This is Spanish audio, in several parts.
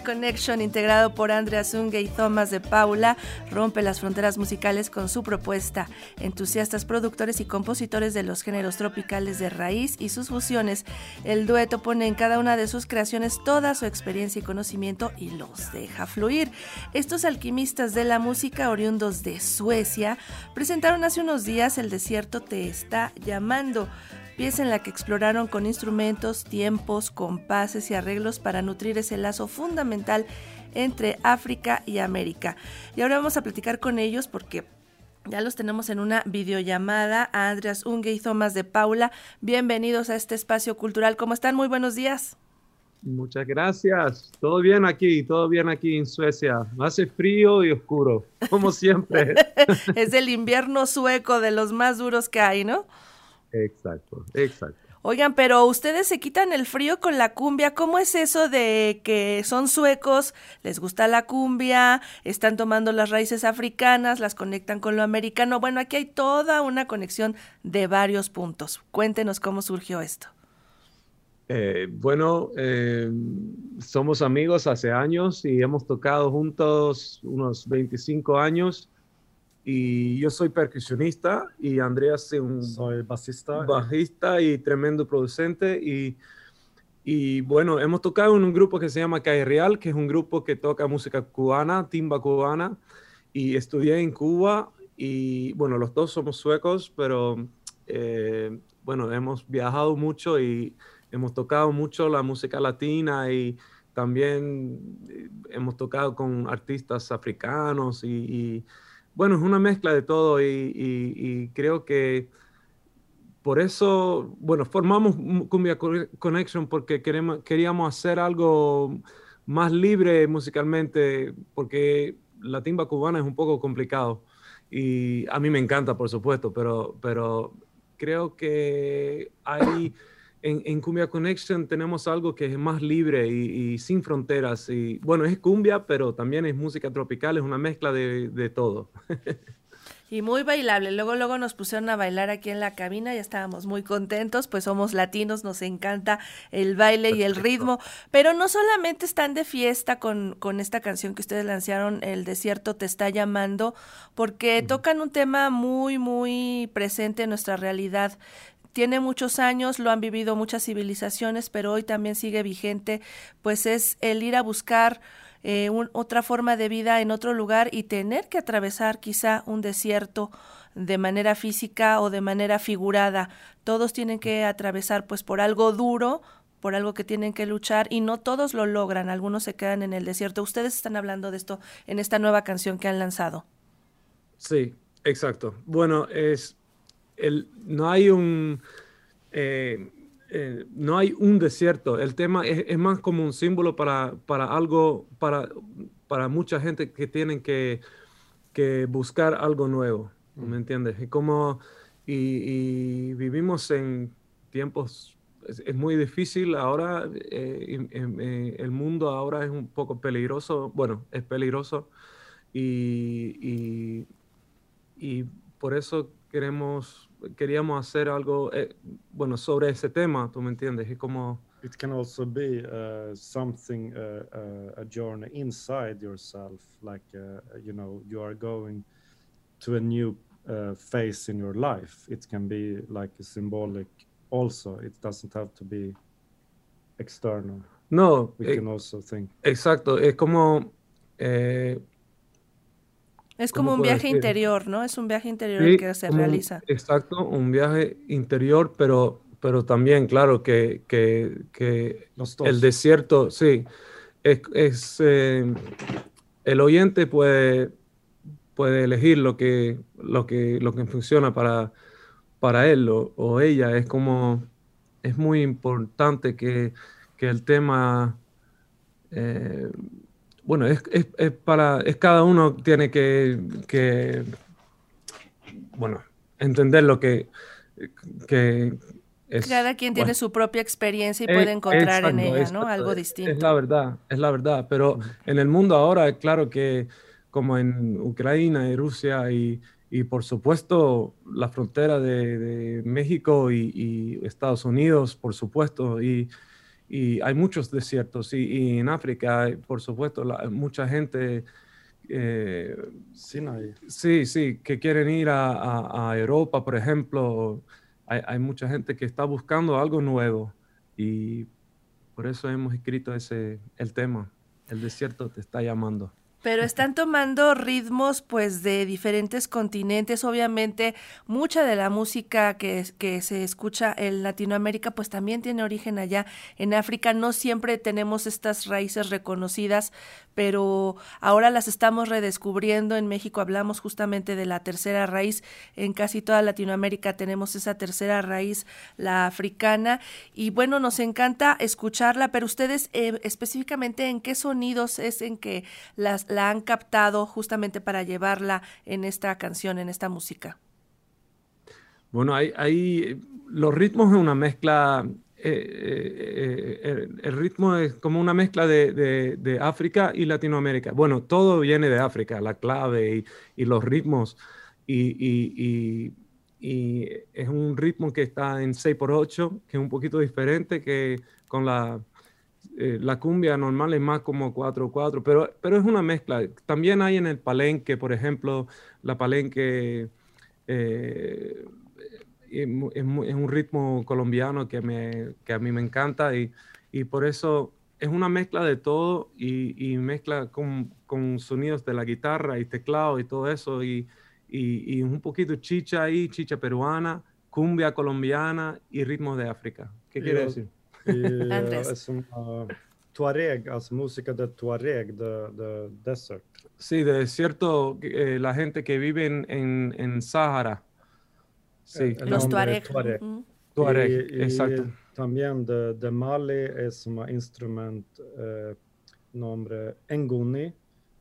Connection, integrado por Andrea Zunge y Thomas de Paula, rompe las fronteras musicales con su propuesta. Entusiastas productores y compositores de los géneros tropicales de raíz y sus fusiones, el dueto pone en cada una de sus creaciones toda su experiencia y conocimiento y los deja fluir. Estos alquimistas de la música oriundos de Suecia presentaron hace unos días El desierto te está llamando pieza en la que exploraron con instrumentos, tiempos, compases y arreglos para nutrir ese lazo fundamental entre África y América. Y ahora vamos a platicar con ellos porque ya los tenemos en una videollamada a Andreas Unge y Thomas de Paula. Bienvenidos a este espacio cultural. ¿Cómo están? Muy buenos días. Muchas gracias. Todo bien aquí, todo bien aquí en Suecia. Hace frío y oscuro, como siempre. es el invierno sueco de los más duros que hay, ¿no? Exacto, exacto. Oigan, pero ustedes se quitan el frío con la cumbia. ¿Cómo es eso de que son suecos, les gusta la cumbia, están tomando las raíces africanas, las conectan con lo americano? Bueno, aquí hay toda una conexión de varios puntos. Cuéntenos cómo surgió esto. Eh, bueno, eh, somos amigos hace años y hemos tocado juntos unos 25 años y yo soy percusionista y Andreas es un soy basista, bajista y tremendo producente y, y bueno, hemos tocado en un grupo que se llama Calle Real, que es un grupo que toca música cubana, timba cubana y estudié en Cuba y bueno, los dos somos suecos, pero eh, bueno, hemos viajado mucho y hemos tocado mucho la música latina y también eh, hemos tocado con artistas africanos y bueno, es una mezcla de todo y, creo que por eso, bueno, formamos Cumbia Connection porque queremos, queríamos hacer algo más libre musicalmente, porque la timba cubana es un poco complicado y a mí me encanta, por supuesto, pero, pero creo que hay en, Cumbia Connection tenemos algo que es más libre y, sin fronteras. Y bueno, es cumbia, pero también es música tropical, es una mezcla de, todo. y muy bailable. Luego, luego nos pusieron a bailar aquí en la cabina, ya estábamos muy contentos, pues somos latinos, nos encanta el baile y el ritmo, pero no solamente están de fiesta con, con esta canción que ustedes lanzaron, El desierto te está llamando, porque tocan un tema muy, muy presente en nuestra realidad tiene muchos años, lo han vivido muchas civilizaciones, pero hoy también sigue vigente, pues es el ir a buscar eh, otra forma de vida en otro lugar y tener que atravesar quizá un desierto de manera física o de manera figurada. Todos tienen que atravesar pues por algo duro, por algo que tienen que luchar y no todos lo logran, algunos se quedan en el desierto. Ustedes están hablando de esto en esta nueva canción que han lanzado. Sí, exacto. Bueno, es no hay un... Eh, eh, no hay un desierto. El tema es, más como un símbolo para, para algo, para, para, mucha gente que tienen que, que buscar algo nuevo. ¿Me entiendes? Y como y, vivimos en tiempos, es, muy difícil ahora, eh, el mundo ahora es un poco peligroso, bueno, es peligroso y, y, y por eso queremos, queríamos hacer algo, eh, bueno, sobre ese tema, ¿tú me entiendes? Y como... It can also be uh, something, uh, uh, a journey inside yourself, like, uh, you know, you are going to a new uh, phase in your life. It can be like a symbolic also. It doesn't have to be external. No, we can also think. Exacto, es como... Eh, es como un viaje interior, ¿no? Es un viaje interior que se realiza. exacto, un viaje interior, pero, pero también, claro, que, que, el desierto, sí, es, eh, el oyente puede, puede elegir lo que, lo que, lo que funciona para, para él o, ella. Es como, es muy importante que, el tema... Eh, bueno, es, para, es cada uno tiene que, bueno, entender lo que, que es. Cada quien tiene su propia experiencia y puede eh, encontrar en ella, ¿no? Algo distinto. Es la verdad, es la verdad. Pero en el mundo ahora, es claro que como en Ucrania y Rusia y, por supuesto la frontera de, México y, y, Estados Unidos, por supuesto, y, y hay muchos desiertos y, en África, por supuesto, mucha gente... Eh, sí, sí, que quieren ir a, Europa, por ejemplo. Hay, hay, mucha gente que está buscando algo nuevo y por eso hemos escrito ese, el tema. El desierto te está llamando. Pero están tomando ritmos pues de diferentes continentes. Obviamente mucha de la música que, se escucha en Latinoamérica pues también tiene origen allá en África. No siempre tenemos estas raíces reconocidas, pero ahora las estamos redescubriendo. En México hablamos justamente de la tercera raíz. En casi toda Latinoamérica tenemos esa tercera raíz, la africana. Y bueno, nos encanta escucharla, pero ustedes eh, específicamente en qué sonidos es en que las la han captado justamente para llevarla en esta canción, en esta música? Bueno, hay, los ritmos es una mezcla, eh, eh, eh, el, ritmo es como una mezcla de, África y Latinoamérica. Bueno, todo viene de África, la clave y, los ritmos. Y, y, es un ritmo que está en 6x8, que es un poquito diferente que con la eh, la cumbia normal es más como 4-4, pero, pero es una mezcla. También hay en el palenque, por ejemplo, la palenque eh, es, un ritmo colombiano que, me, que a mí me encanta y, y, por eso es una mezcla de todo y, y mezcla con, con, sonidos de la guitarra y teclado y todo eso y, y un poquito chicha ahí, chicha peruana, cumbia colombiana y ritmos de África. ¿Qué quiere decir? Es una Tuareg, alltså música de Tuareg, de, de desert. Sí, de desierto, eh, la gente que vive en, en, en Sahara. Sí. Los Tuareg. Tuareg, exacto. también de, de, Mali es un instrumento, eh, nombre Nguni.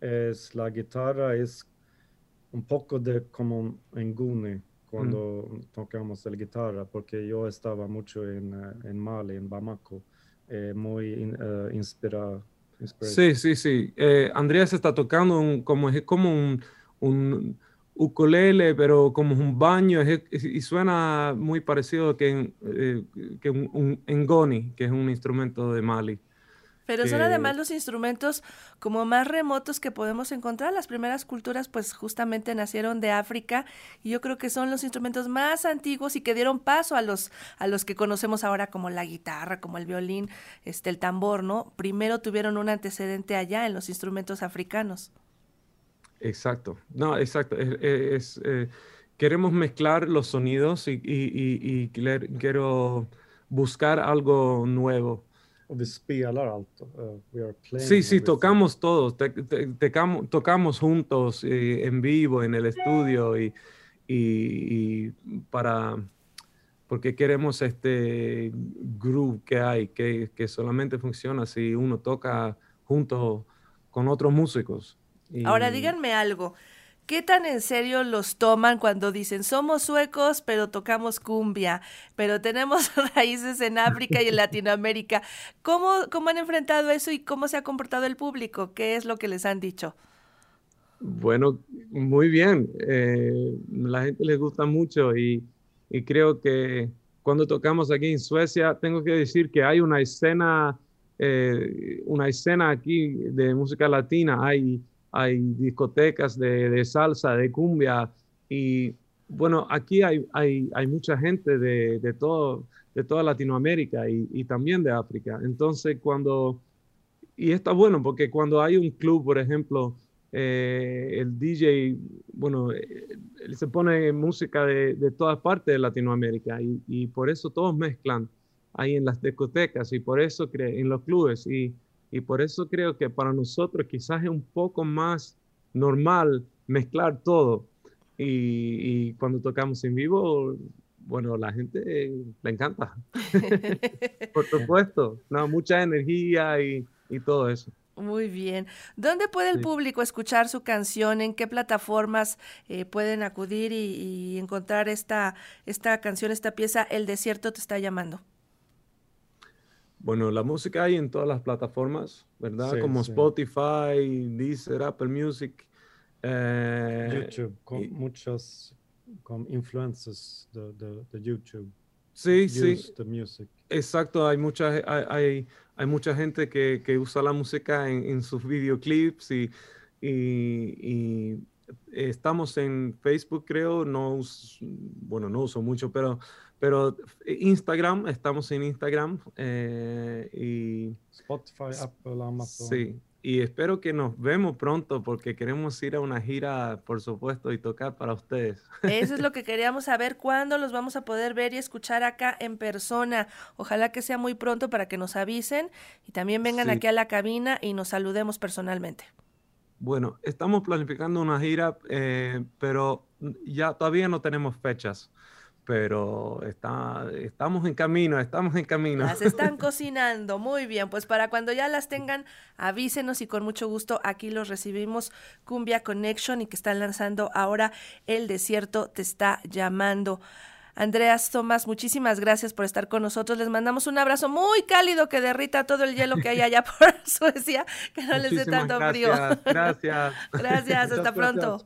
Es la guitarra, es un poco de como un Nguni cuando tocamos la guitarra, porque yo estaba mucho en, eh, en Mali, en Bamako, eh, muy eh, inspirado. Sí, sí, sí. Andrés está tocando un, como, es como un, un ukulele, pero como un baño, y suena muy parecido que, que un, un engoni, que es un instrumento de Mali. Pero son además los instrumentos como más remotos que podemos encontrar. Las primeras culturas pues justamente nacieron de África y yo creo que son los instrumentos más antiguos y que dieron paso a los a los que conocemos ahora como la guitarra, como el violín, este el tambor, ¿no? Primero tuvieron un antecedente allá en los instrumentos africanos. Exacto. No, exacto. Es, eh, queremos mezclar los sonidos y, y, y quiero buscar algo nuevo. Uh, sí, sí, tocamos todos, tocamos juntos eh, en vivo en el estudio y, y, para porque queremos este groove que hay, que, que, solamente funciona si uno toca junto con otros músicos. Ahora díganme algo. ¿Qué tan en serio los toman cuando dicen somos suecos, pero tocamos cumbia, pero tenemos raíces en África y en Latinoamérica? ¿Cómo, ¿Cómo han enfrentado eso y cómo se ha comportado el público? ¿Qué es lo que les han dicho? Bueno, muy bien. Eh, la gente les gusta mucho y, y, creo que cuando tocamos aquí en Suecia, tengo que decir que hay una escena, eh, una escena aquí de música latina. Hay hay discotecas de, salsa, de cumbia y bueno, aquí hay, hay, hay mucha gente de, de, todo, de toda Latinoamérica y, también de África. Entonces, cuando, y está bueno porque cuando hay un club, por ejemplo, eh, el DJ, bueno, él se pone música de, de todas partes de Latinoamérica y, y, por eso todos mezclan ahí en las discotecas y por eso en los clubes. Y, y por eso creo que para nosotros quizás es un poco más normal mezclar todo. Y, cuando tocamos en vivo, bueno, la gente le encanta. por supuesto, no, mucha energía y, todo eso. Muy bien. ¿Dónde puede el público escuchar su canción? ¿En qué plataformas eh, pueden acudir y, y, encontrar esta, esta canción, esta pieza, El desierto te está llamando? Bueno, la música hay en todas las plataformas, ¿verdad? Como Spotify, Deezer, Apple Music. Eh, YouTube, con muchas con influencers de, YouTube. Sí, use sí. the music. Exacto, hay mucha, hay, hay, hay mucha gente que, que usa la música en, en sus videoclips y, y- y estamos en Facebook, creo, no, bueno, no uso mucho, pero, pero Instagram, estamos en Instagram eh, y Spotify, Apple, Amazon. sí, y espero que nos vemos pronto porque queremos ir a una gira, por supuesto, y tocar para ustedes. Eso es lo que queríamos saber, cuándo los vamos a poder ver y escuchar acá en persona. Ojalá que sea muy pronto para que nos avisen y también vengan Sí. aquí a la cabina y nos saludemos personalmente. Bueno, estamos planificando una gira, eh, pero ya todavía no tenemos fechas, pero está, estamos en camino, estamos en camino. Las están cocinando, muy bien, pues para cuando ya las tengan, avísenos y con mucho gusto aquí los recibimos Cumbia Connection y que están lanzando ahora El Desierto te está llamando. Andreas Tomás, muchísimas gracias por estar con nosotros. Les mandamos un abrazo muy cálido que derrita todo el hielo que hay allá por Suecia, que no les dé tanto frío. gracias, gracias. Hasta pronto.